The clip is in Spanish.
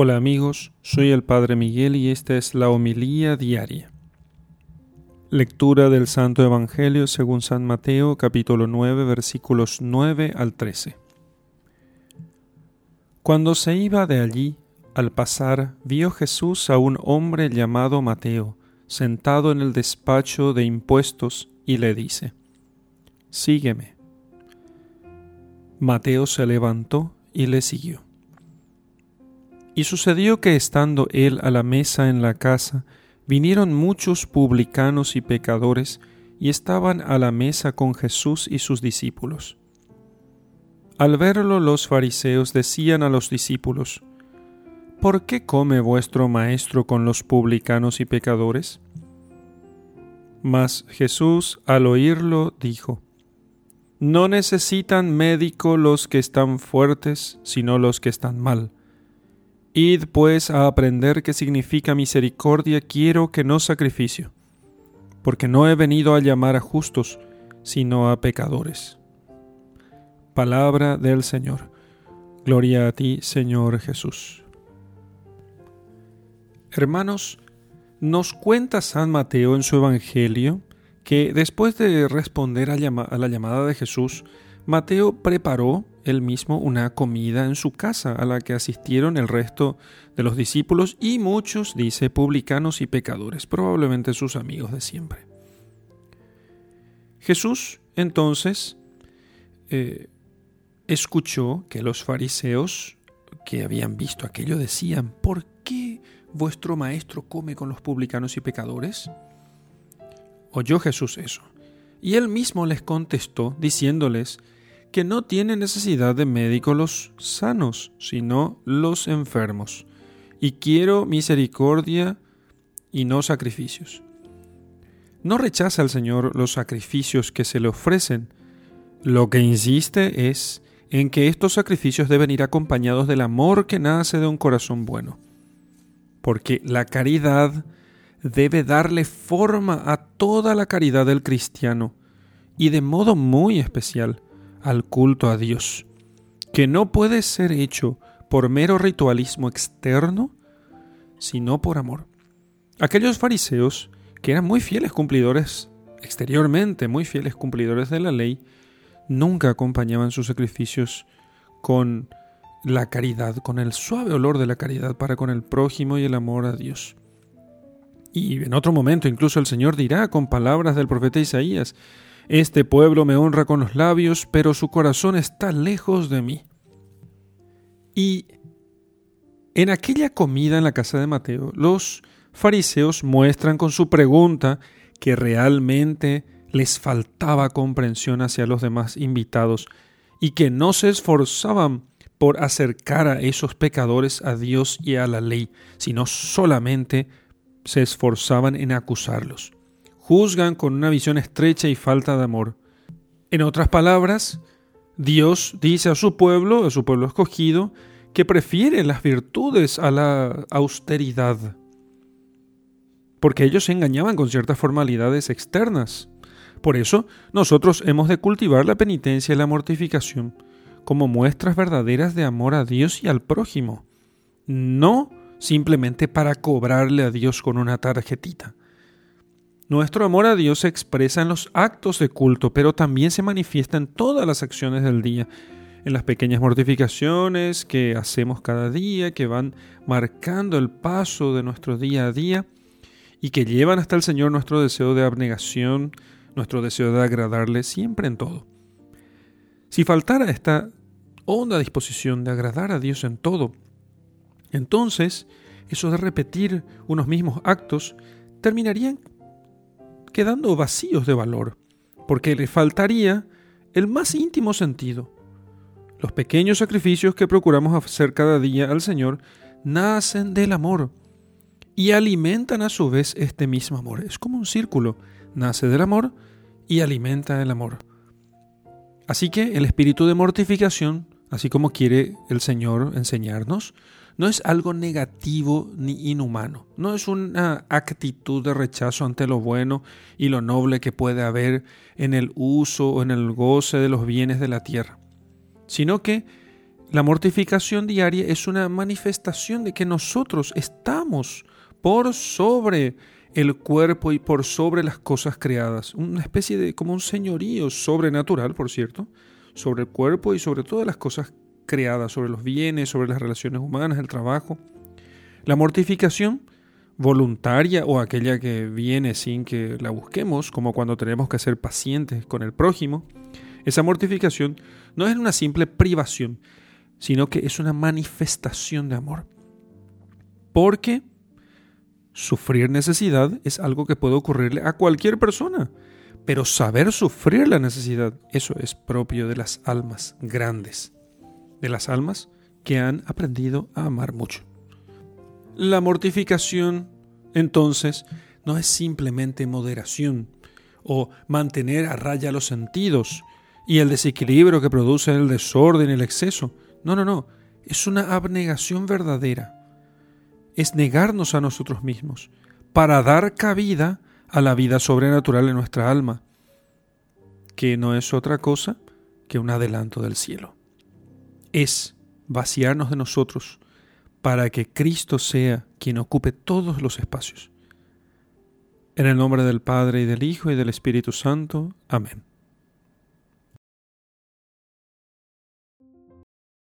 Hola amigos, soy el Padre Miguel y esta es la homilía diaria. Lectura del Santo Evangelio según San Mateo capítulo 9 versículos 9 al 13. Cuando se iba de allí, al pasar, vio Jesús a un hombre llamado Mateo, sentado en el despacho de impuestos, y le dice, Sígueme. Mateo se levantó y le siguió. Y sucedió que estando él a la mesa en la casa, vinieron muchos publicanos y pecadores, y estaban a la mesa con Jesús y sus discípulos. Al verlo los fariseos decían a los discípulos, ¿Por qué come vuestro maestro con los publicanos y pecadores? Mas Jesús al oírlo dijo, No necesitan médico los que están fuertes, sino los que están mal Id pues a aprender qué significa misericordia quiero que no sacrificio, porque no he venido a llamar a justos, sino a pecadores. Palabra del Señor. Gloria a ti, Señor Jesús. Hermanos, nos cuenta San Mateo en su Evangelio que después de responder a, la llamada de Jesús, Mateo preparó él mismo una comida en su casa a la que asistieron el resto de los discípulos y muchos, dice, publicanos y pecadores, probablemente sus amigos de siempre. Jesús entonces eh, escuchó que los fariseos que habían visto aquello decían, ¿por qué vuestro maestro come con los publicanos y pecadores? Oyó Jesús eso, y él mismo les contestó diciéndoles, que no tienen necesidad de médicos los sanos, sino los enfermos. Y quiero misericordia y no sacrificios. No rechaza el Señor los sacrificios que se le ofrecen. Lo que insiste es en que estos sacrificios deben ir acompañados del amor que nace de un corazón bueno. Porque la caridad debe darle forma a toda la caridad del cristiano, y de modo muy especial al culto a Dios, que no puede ser hecho por mero ritualismo externo, sino por amor. Aquellos fariseos, que eran muy fieles cumplidores exteriormente, muy fieles cumplidores de la ley, nunca acompañaban sus sacrificios con la caridad, con el suave olor de la caridad para con el prójimo y el amor a Dios. Y en otro momento incluso el Señor dirá con palabras del profeta Isaías, este pueblo me honra con los labios, pero su corazón está lejos de mí. Y en aquella comida en la casa de Mateo, los fariseos muestran con su pregunta que realmente les faltaba comprensión hacia los demás invitados y que no se esforzaban por acercar a esos pecadores a Dios y a la ley, sino solamente se esforzaban en acusarlos juzgan con una visión estrecha y falta de amor. En otras palabras, Dios dice a su pueblo, a su pueblo escogido, que prefiere las virtudes a la austeridad, porque ellos se engañaban con ciertas formalidades externas. Por eso, nosotros hemos de cultivar la penitencia y la mortificación como muestras verdaderas de amor a Dios y al prójimo, no simplemente para cobrarle a Dios con una tarjetita. Nuestro amor a Dios se expresa en los actos de culto, pero también se manifiesta en todas las acciones del día, en las pequeñas mortificaciones que hacemos cada día, que van marcando el paso de nuestro día a día y que llevan hasta el Señor nuestro deseo de abnegación, nuestro deseo de agradarle siempre en todo. Si faltara esta honda disposición de agradar a Dios en todo, entonces eso de repetir unos mismos actos terminarían quedando vacíos de valor, porque le faltaría el más íntimo sentido. Los pequeños sacrificios que procuramos hacer cada día al Señor nacen del amor y alimentan a su vez este mismo amor. Es como un círculo, nace del amor y alimenta el amor. Así que el espíritu de mortificación, así como quiere el Señor enseñarnos, no es algo negativo ni inhumano, no es una actitud de rechazo ante lo bueno y lo noble que puede haber en el uso o en el goce de los bienes de la tierra, sino que La mortificación diaria es una manifestación de que nosotros estamos por sobre el cuerpo y por sobre las cosas creadas. Una especie de como un señorío sobrenatural, por cierto, sobre el cuerpo y sobre todas las cosas creadas, sobre los bienes, sobre las relaciones humanas, el trabajo. La mortificación voluntaria o aquella que viene sin que la busquemos, como cuando tenemos que ser pacientes con el prójimo, esa mortificación no es una simple privación, sino que es una manifestación de amor. Porque sufrir necesidad es algo que puede ocurrirle a cualquier persona, pero saber sufrir la necesidad, eso es propio de las almas grandes, de las almas que han aprendido a amar mucho. La mortificación, entonces, no es simplemente moderación o mantener a raya los sentidos y el desequilibrio que produce el desorden y el exceso. No, no, no. Es una abnegación verdadera. Es negarnos a nosotros mismos para dar cabida a la vida sobrenatural en nuestra alma, que no es otra cosa que un adelanto del cielo. Es vaciarnos de nosotros para que Cristo sea quien ocupe todos los espacios. En el nombre del Padre y del Hijo y del Espíritu Santo. Amén.